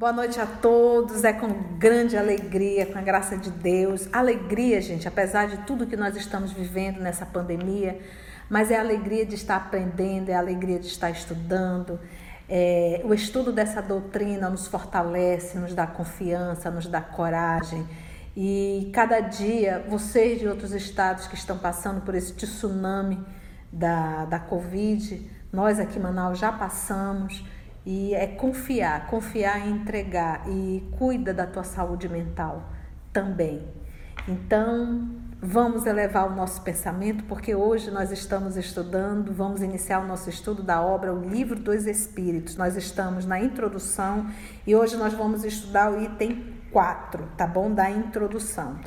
Boa noite a todos. É com grande alegria, com a graça de Deus. Alegria, gente, apesar de tudo que nós estamos vivendo nessa pandemia, mas é a alegria de estar aprendendo, é a alegria de estar estudando. É, o estudo dessa doutrina nos fortalece, nos dá confiança, nos dá coragem. E cada dia, vocês de outros estados que estão passando por esse tsunami da, da Covid, nós aqui em Manaus já passamos. E é confiar, confiar em entregar e cuida da tua saúde mental também. Então, vamos elevar o nosso pensamento, porque hoje nós estamos estudando, vamos iniciar o nosso estudo da obra O Livro dos Espíritos. Nós estamos na introdução e hoje nós vamos estudar o item 4, tá bom? Da introdução.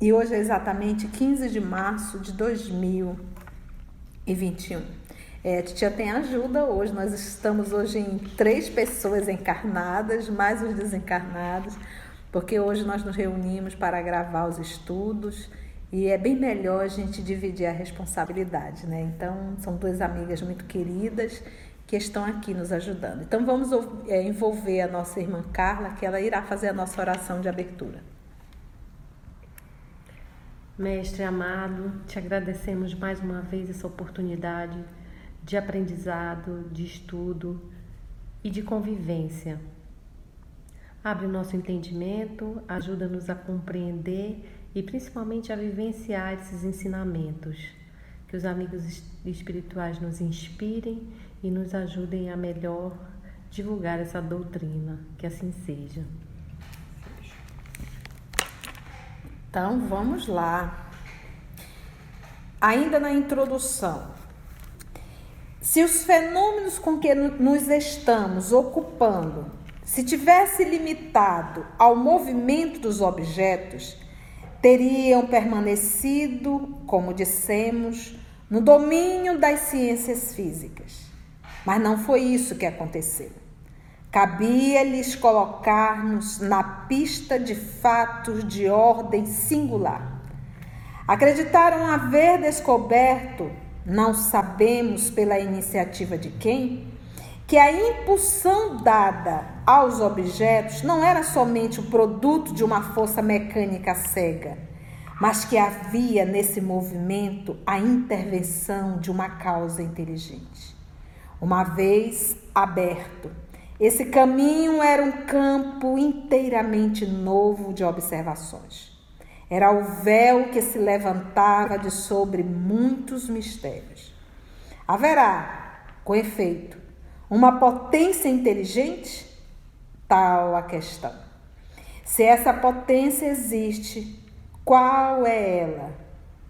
E hoje é exatamente 15 de março de 2021. É, a titia tem ajuda hoje. Nós estamos hoje em três pessoas encarnadas, mais os desencarnados, porque hoje nós nos reunimos para gravar os estudos e é bem melhor a gente dividir a responsabilidade, né? Então, são duas amigas muito queridas que estão aqui nos ajudando. Então, vamos é, envolver a nossa irmã Carla, que ela irá fazer a nossa oração de abertura. Mestre amado, te agradecemos mais uma vez essa oportunidade de aprendizado, de estudo e de convivência. Abre o nosso entendimento, ajuda-nos a compreender e principalmente a vivenciar esses ensinamentos. Que os amigos espirituais nos inspirem e nos ajudem a melhor divulgar essa doutrina. Que assim seja. Então vamos lá. Ainda na introdução, se os fenômenos com que nos estamos ocupando se tivesse limitado ao movimento dos objetos, teriam permanecido, como dissemos, no domínio das ciências físicas. Mas não foi isso que aconteceu. Cabia-lhes colocar-nos na pista de fatos de ordem singular. Acreditaram haver descoberto não sabemos pela iniciativa de quem, que a impulsão dada aos objetos não era somente o produto de uma força mecânica cega, mas que havia nesse movimento a intervenção de uma causa inteligente. Uma vez aberto, esse caminho era um campo inteiramente novo de observações. Era o véu que se levantava de sobre muitos mistérios. Haverá, com efeito, uma potência inteligente? Tal a questão. Se essa potência existe, qual é ela?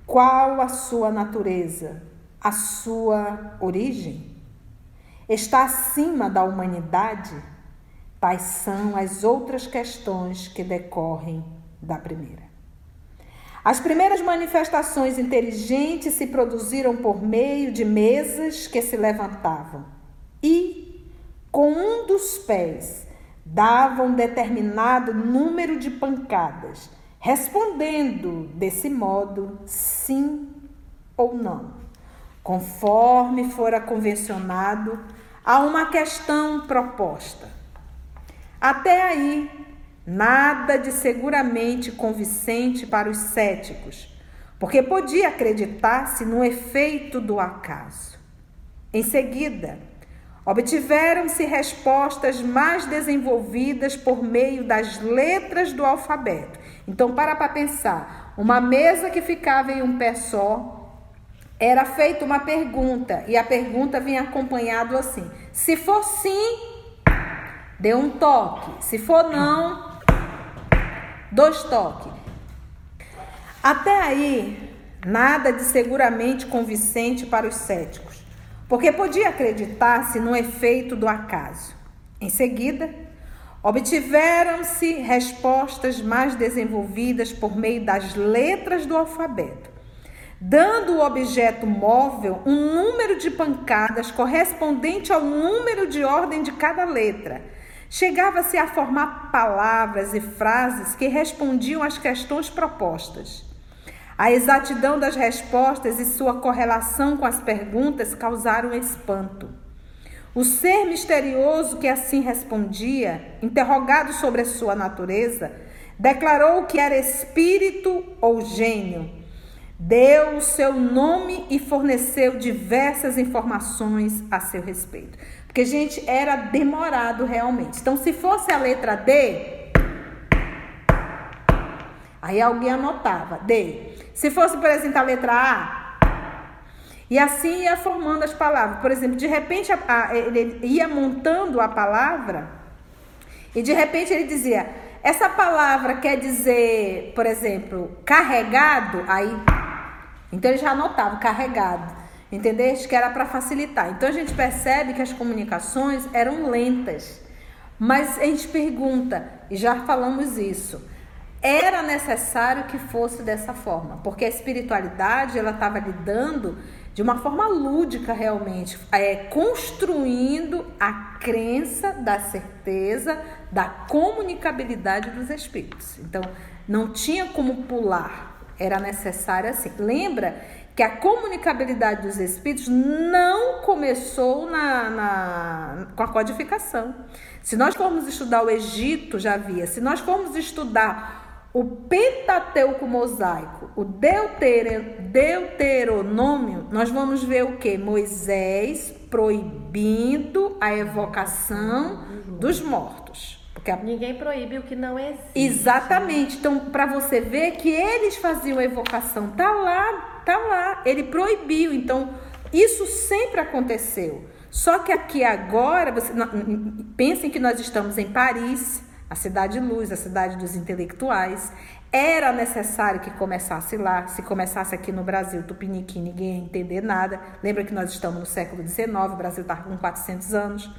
Qual a sua natureza? A sua origem? Está acima da humanidade? Tais são as outras questões que decorrem da primeira. As primeiras manifestações inteligentes se produziram por meio de mesas que se levantavam e, com um dos pés, davam determinado número de pancadas, respondendo desse modo sim ou não, conforme fora convencionado a uma questão proposta. Até aí, Nada de seguramente convincente para os céticos, porque podia acreditar-se no efeito do acaso. Em seguida, obtiveram-se respostas mais desenvolvidas por meio das letras do alfabeto. Então, para para pensar, uma mesa que ficava em um pé só, era feita uma pergunta e a pergunta vinha acompanhado assim: se for sim, dê um toque, se for não, Dois toques. Até aí, nada de seguramente convincente para os céticos, porque podia acreditar-se no efeito do acaso. Em seguida, obtiveram-se respostas mais desenvolvidas por meio das letras do alfabeto, dando o objeto móvel um número de pancadas correspondente ao número de ordem de cada letra Chegava-se a formar palavras e frases que respondiam às questões propostas. A exatidão das respostas e sua correlação com as perguntas causaram espanto. O ser misterioso que assim respondia, interrogado sobre a sua natureza, declarou que era espírito ou gênio. Deu o seu nome e forneceu diversas informações a seu respeito. Porque, gente, era demorado realmente. Então, se fosse a letra D, aí alguém anotava D. Se fosse, por exemplo, a letra A, e assim ia formando as palavras. Por exemplo, de repente a, a, ele ia montando a palavra e de repente ele dizia: essa palavra quer dizer, por exemplo, carregado, aí. Então ele já anotava carregado. Entendeste? Que era para facilitar. Então a gente percebe que as comunicações eram lentas. Mas a gente pergunta, e já falamos isso, era necessário que fosse dessa forma, porque a espiritualidade ela estava lidando de uma forma lúdica realmente, é, construindo a crença da certeza da comunicabilidade dos espíritos. Então, não tinha como pular, era necessário assim. Lembra que a comunicabilidade dos espíritos não começou na, na, com a codificação. Se nós formos estudar o Egito, já havia. Se nós formos estudar o Pentateuco mosaico, o Deuter, Deuteronômio, nós vamos ver o que? Moisés proibindo a evocação dos mortos. Porque a... Ninguém proíbe o que não existe. Exatamente. Então, para você ver que eles faziam a evocação, tá lá, tá lá. Ele proibiu. Então, isso sempre aconteceu. Só que aqui agora, você pensem que nós estamos em Paris, a cidade de luz, a cidade dos intelectuais. Era necessário que começasse lá. Se começasse aqui no Brasil, Tupiniquim, ninguém ia entender nada. Lembra que nós estamos no século XIX, o Brasil está com 400 anos.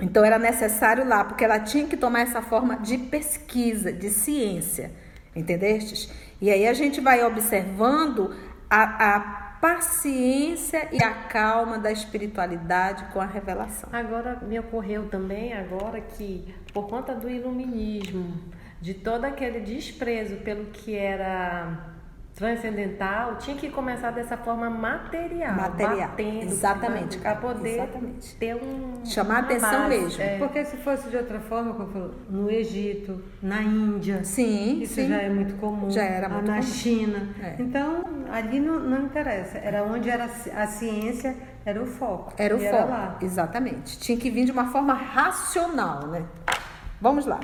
Então era necessário lá, porque ela tinha que tomar essa forma de pesquisa, de ciência, entendestes? E aí a gente vai observando a, a paciência e a calma da espiritualidade com a revelação. Agora me ocorreu também agora que por conta do iluminismo, de todo aquele desprezo pelo que era transcendental tinha que começar dessa forma material, material. batendo, exatamente, para poder exatamente. ter um chamar atenção base. mesmo. É. Porque se fosse de outra forma, como falou, no Egito, na Índia, sim, isso sim. já é muito comum. Já era muito na comum. China. É. Então ali não, não interessa. Era onde era a ciência era o foco. Era o e foco, Era lá. exatamente. Tinha que vir de uma forma racional, né? Vamos lá.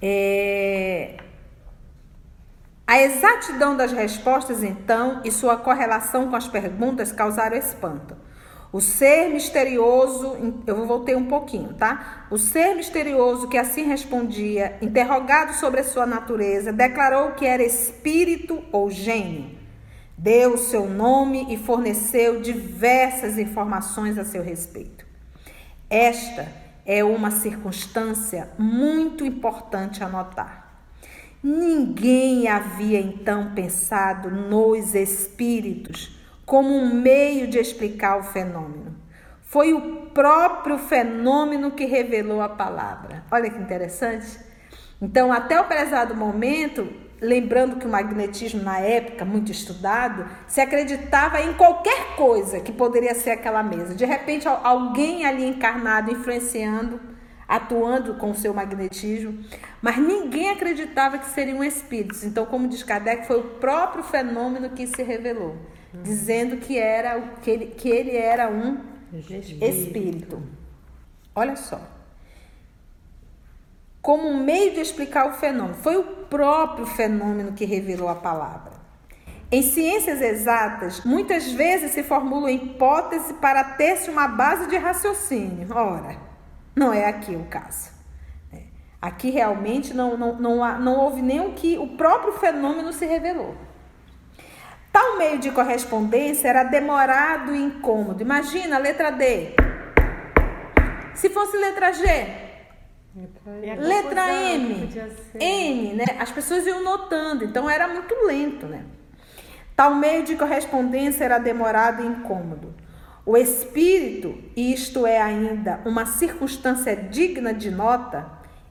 É... A exatidão das respostas, então, e sua correlação com as perguntas causaram espanto. O ser misterioso, eu voltei um pouquinho, tá? O ser misterioso que assim respondia, interrogado sobre a sua natureza, declarou que era espírito ou gênio. Deu seu nome e forneceu diversas informações a seu respeito. Esta é uma circunstância muito importante a notar. Ninguém havia então pensado nos espíritos como um meio de explicar o fenômeno. Foi o próprio fenômeno que revelou a palavra. Olha que interessante. Então, até o prezado momento, lembrando que o magnetismo na época, muito estudado, se acreditava em qualquer coisa que poderia ser aquela mesa. De repente, alguém ali encarnado influenciando atuando com o seu magnetismo, mas ninguém acreditava que seriam espíritos. Então, como diz Kardec, foi o próprio fenômeno que se revelou, dizendo que, era, que, ele, que ele era um espírito. espírito. Olha só. Como um meio de explicar o fenômeno. Foi o próprio fenômeno que revelou a palavra. Em ciências exatas, muitas vezes se formula hipótese para ter-se uma base de raciocínio. Ora, não é aqui o caso. É. Aqui realmente não, não, não, não houve nem o que o próprio fenômeno se revelou. Tal meio de correspondência era demorado e incômodo. Imagina, letra D. Se fosse letra G, letra M, N, né? As pessoas iam notando, então era muito lento, né? Tal meio de correspondência era demorado e incômodo. O espírito, isto é ainda uma circunstância digna de nota,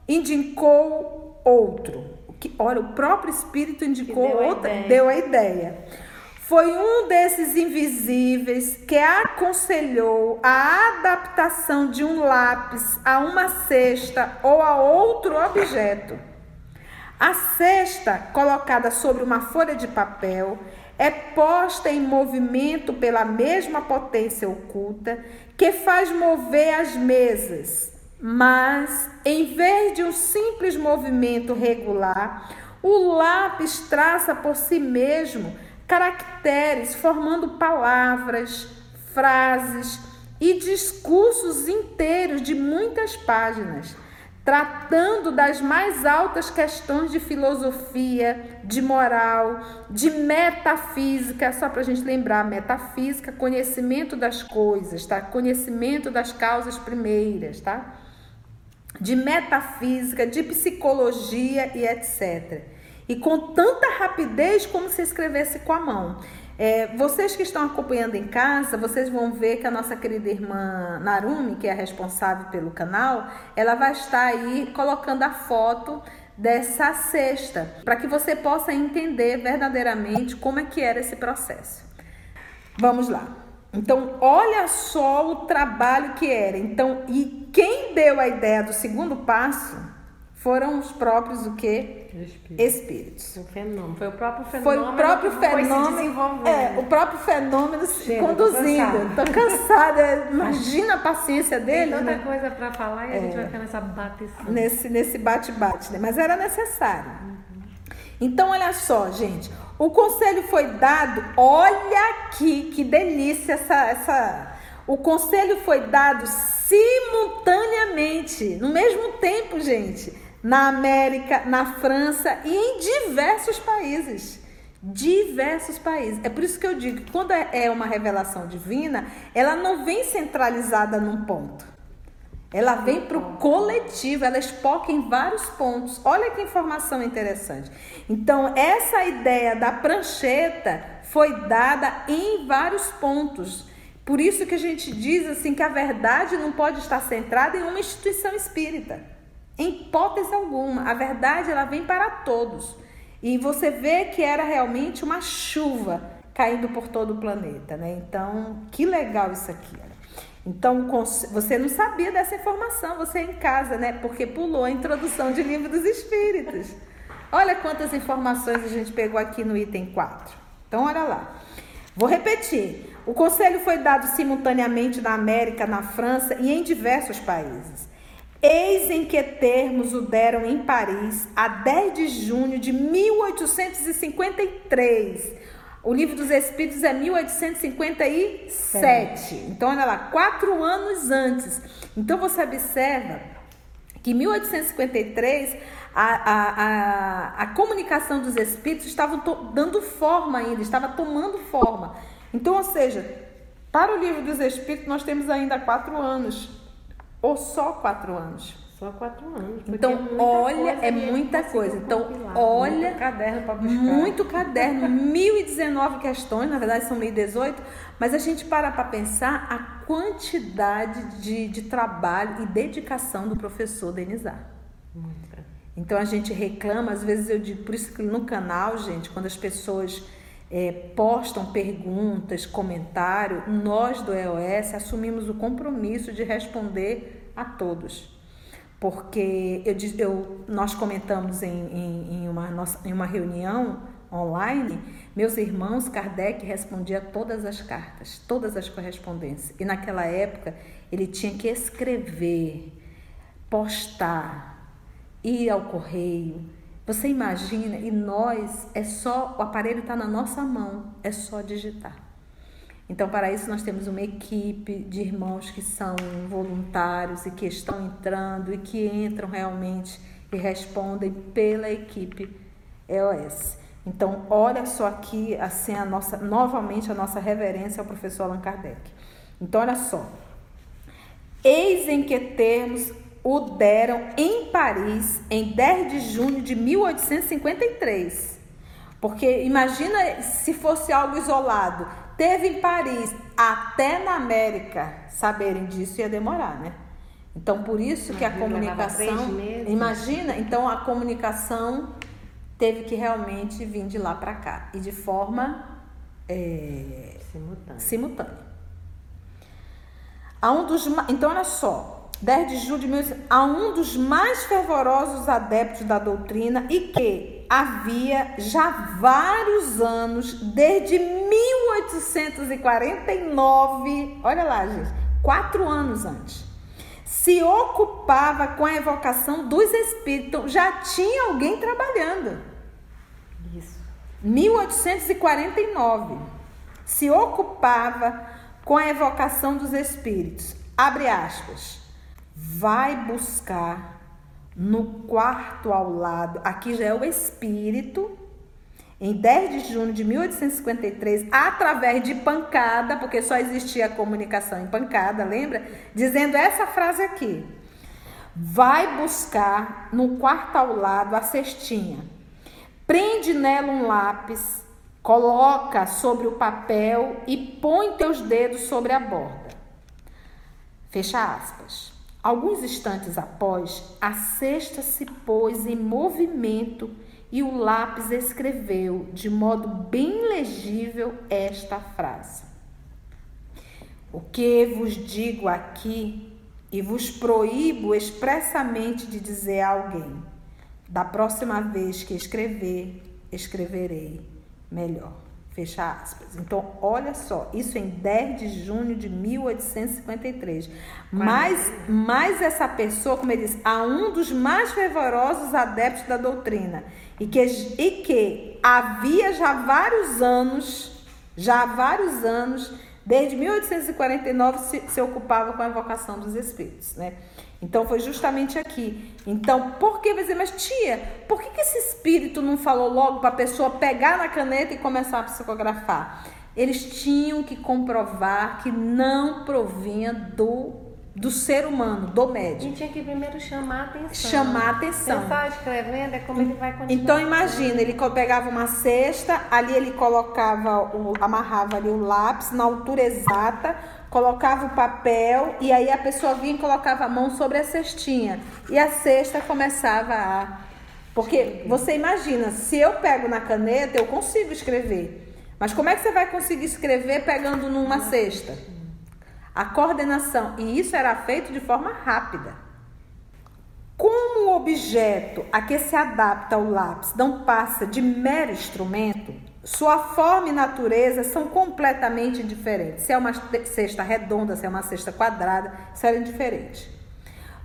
indicou outro. Que, ora, o próprio espírito indicou deu outra, a deu a ideia. foi um desses invisíveis que aconselhou a adaptação de um lápis a uma cesta ou a outro objeto. A cesta, colocada sobre uma folha de papel, é posta em movimento pela mesma potência oculta que faz mover as mesas, mas em vez de um simples movimento regular, o lápis traça por si mesmo caracteres, formando palavras, frases e discursos inteiros de muitas páginas, tratando das mais altas questões de filosofia, de moral, de metafísica, só para a gente lembrar, metafísica, conhecimento das coisas, tá? Conhecimento das causas primeiras, tá? De metafísica, de psicologia e etc e com tanta rapidez como se escrevesse com a mão. É, vocês que estão acompanhando em casa, vocês vão ver que a nossa querida irmã Narumi, que é a responsável pelo canal, ela vai estar aí colocando a foto dessa cesta, para que você possa entender verdadeiramente como é que era esse processo. Vamos lá. Então, olha só o trabalho que era. Então, e quem deu a ideia do segundo passo foram os próprios o quê? Espíritos. Espíritos. O fenômeno. Foi o próprio fenômeno. Foi o próprio fenômeno. É, o próprio fenômeno Chega, conduzindo. Tô cansada. Imagina a paciência dele. Tem tanta né? coisa para falar e é. a gente vai ficar nessa bateção. Nesse, nesse bate-bate, né? Mas era necessário. Uhum. Então, olha só, gente. O conselho foi dado. Olha aqui, que delícia essa. essa o conselho foi dado simultaneamente, no mesmo tempo, gente, na América, na França e em diversos países. Diversos países. É por isso que eu digo que quando é, é uma revelação divina, ela não vem centralizada num ponto. Ela vem para o coletivo, ela espoca em vários pontos. Olha que informação interessante. Então, essa ideia da prancheta foi dada em vários pontos. Por isso que a gente diz assim que a verdade não pode estar centrada em uma instituição espírita. Em hipótese alguma, a verdade ela vem para todos. E você vê que era realmente uma chuva caindo por todo o planeta, né? Então, que legal isso aqui. Então, você não sabia dessa informação, você em casa, né? Porque pulou a introdução de livro dos espíritos. Olha quantas informações a gente pegou aqui no item 4. Então, olha lá. Vou repetir. O conselho foi dado simultaneamente na América, na França e em diversos países. Eis em que termos o deram em Paris, a 10 de junho de 1853. O Livro dos Espíritos é 1857. Então, olha lá, quatro anos antes. Então, você observa que em 1853 a, a, a, a comunicação dos espíritos estava dando forma ainda, estava tomando forma. Então, ou seja, para o livro dos Espíritos nós temos ainda quatro anos, ou só quatro anos. Só quatro anos. Então, olha, é muita coisa. Então, olha. Muito caderno para buscar. Muito caderno, 1019 questões, na verdade são 1018, mas a gente para para pensar a quantidade de, de trabalho e dedicação do professor Denizar. Muita. Então, a gente reclama, às vezes eu digo, por isso que no canal, gente, quando as pessoas é, postam perguntas, comentário, nós do EOS assumimos o compromisso de responder a todos. Porque eu, eu, nós comentamos em, em, em, uma, em uma reunião online, meus irmãos, Kardec respondia todas as cartas, todas as correspondências. E naquela época ele tinha que escrever, postar, ir ao correio, você imagina, e nós, é só, o aparelho está na nossa mão, é só digitar. Então, para isso, nós temos uma equipe de irmãos que são voluntários e que estão entrando e que entram realmente e respondem pela equipe EOS. Então, olha só aqui, assim, a nossa, novamente a nossa reverência ao professor Allan Kardec. Então, olha só. Eis em que termos o deram em Paris em 10 de junho de 1853. Porque imagina se fosse algo isolado. Teve em Paris, até na América saberem disso ia demorar, né? Então por isso que a comunicação, imagina, então a comunicação teve que realmente vir de lá para cá e de forma é, simultânea. A um dos, então, olha só, 10 de julho de 1800, a um dos mais fervorosos adeptos da doutrina e que havia já vários anos, desde 1849, olha lá, gente, quatro anos antes, se ocupava com a evocação dos espíritos. Então, já tinha alguém trabalhando. Isso. 1849 se ocupava com a evocação dos espíritos. Abre aspas. Vai buscar no quarto ao lado, aqui já é o espírito, em 10 de junho de 1853, através de pancada, porque só existia comunicação em pancada, lembra? Dizendo essa frase aqui. Vai buscar no quarto ao lado a cestinha. Prende nela um lápis, coloca sobre o papel e põe teus dedos sobre a borda. Fecha aspas. Alguns instantes após, a cesta se pôs em movimento e o lápis escreveu de modo bem legível esta frase: O que vos digo aqui e vos proíbo expressamente de dizer a alguém. Da próxima vez que escrever, escreverei melhor. Fecha aspas. Então, olha só, isso em 10 de junho de 1853. Mas, mas essa pessoa, como ele diz, a um dos mais fervorosos adeptos da doutrina, e que, e que havia já vários anos, já vários anos, desde 1849, se, se ocupava com a evocação dos espíritos, né? Então foi justamente aqui. Então, por que vai dizer, mas tia, por que, que esse espírito não falou logo para a pessoa pegar na caneta e começar a psicografar? Eles tinham que comprovar que não provinha do, do ser humano, do médium. gente tinha que primeiro chamar a atenção. Chamar a atenção. Pensar escrevendo é como ele vai continuar. Então imagina, ele pegava uma cesta, ali ele colocava, o, amarrava ali o lápis na altura exata, colocava o papel e aí a pessoa vinha e colocava a mão sobre a cestinha e a cesta começava a porque você imagina, se eu pego na caneta, eu consigo escrever. Mas como é que você vai conseguir escrever pegando numa cesta? A coordenação, e isso era feito de forma rápida. Como o objeto a que se adapta o lápis não passa de mero instrumento, sua forma e natureza são completamente diferentes. Se é uma cesta redonda, se é uma cesta quadrada, isso era.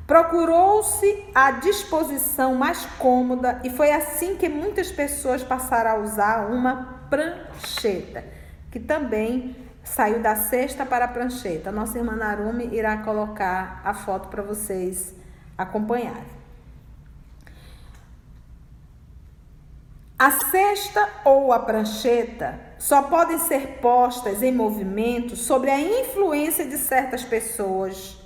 Procurou-se a disposição mais cômoda e foi assim que muitas pessoas passaram a usar uma prancheta, que também saiu da cesta para a prancheta. Nossa irmã Narumi irá colocar a foto para vocês acompanharem. A cesta ou a prancheta só podem ser postas em movimento sobre a influência de certas pessoas,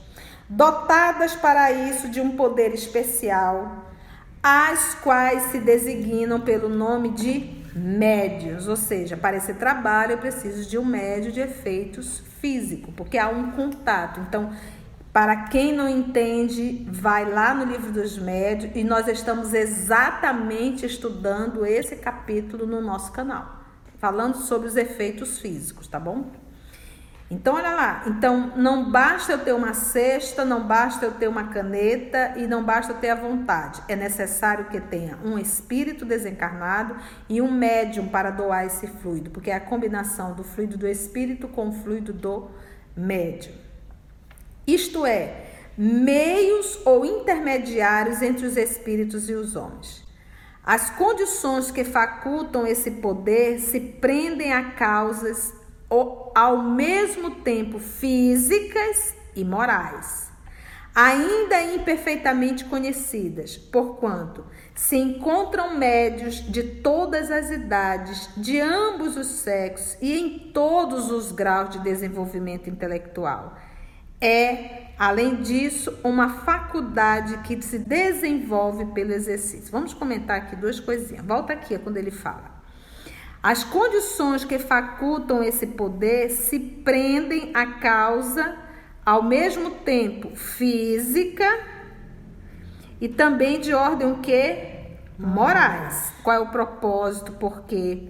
dotadas para isso de um poder especial, as quais se designam pelo nome de médios, ou seja, para esse trabalho eu preciso de um médio de efeitos físico, porque há um contato. Então, para quem não entende, vai lá no livro dos médios e nós estamos exatamente estudando esse capítulo no nosso canal, falando sobre os efeitos físicos, tá bom? Então, olha lá. Então, não basta eu ter uma cesta, não basta eu ter uma caneta e não basta eu ter a vontade. É necessário que tenha um espírito desencarnado e um médium para doar esse fluido, porque é a combinação do fluido do espírito com o fluido do médium. Isto é, meios ou intermediários entre os espíritos e os homens. As condições que facultam esse poder se prendem a causas ao mesmo tempo físicas e morais, ainda imperfeitamente conhecidas, porquanto se encontram médios de todas as idades, de ambos os sexos e em todos os graus de desenvolvimento intelectual. É, além disso, uma faculdade que se desenvolve pelo exercício. Vamos comentar aqui duas coisinhas. Volta aqui quando ele fala. As condições que facultam esse poder se prendem à causa, ao mesmo tempo física e também de ordem o que? Morais. Qual é o propósito? Porque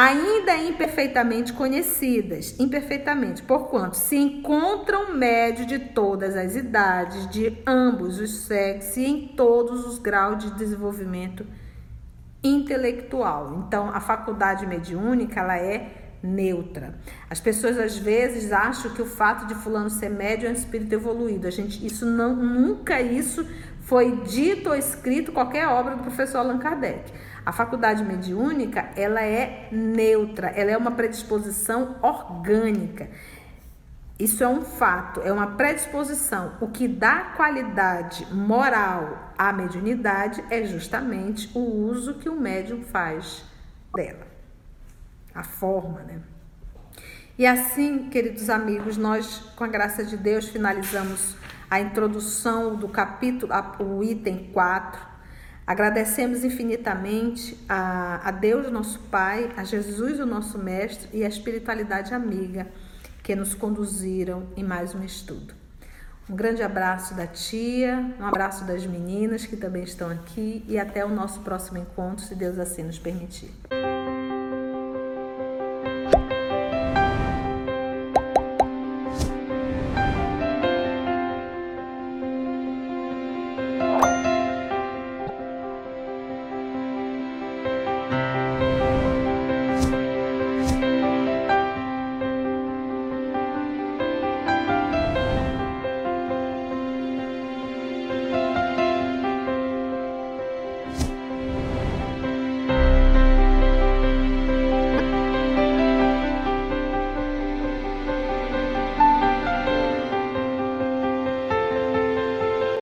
ainda imperfeitamente conhecidas, imperfeitamente, porquanto se encontram médio de todas as idades, de ambos os sexos e em todos os graus de desenvolvimento intelectual. Então, a faculdade mediúnica, ela é neutra. As pessoas às vezes acham que o fato de fulano ser médio é um espírito evoluído. A gente, isso não, nunca isso foi dito ou escrito qualquer obra do professor Allan Kardec. A faculdade mediúnica, ela é neutra, ela é uma predisposição orgânica. Isso é um fato, é uma predisposição. O que dá qualidade moral à mediunidade é justamente o uso que o médium faz dela. A forma, né? E assim, queridos amigos, nós, com a graça de Deus, finalizamos a introdução do capítulo, o item 4. Agradecemos infinitamente a, a Deus, nosso Pai, a Jesus, o nosso Mestre, e a espiritualidade amiga que nos conduziram em mais um estudo. Um grande abraço da tia, um abraço das meninas que também estão aqui e até o nosso próximo encontro, se Deus assim nos permitir.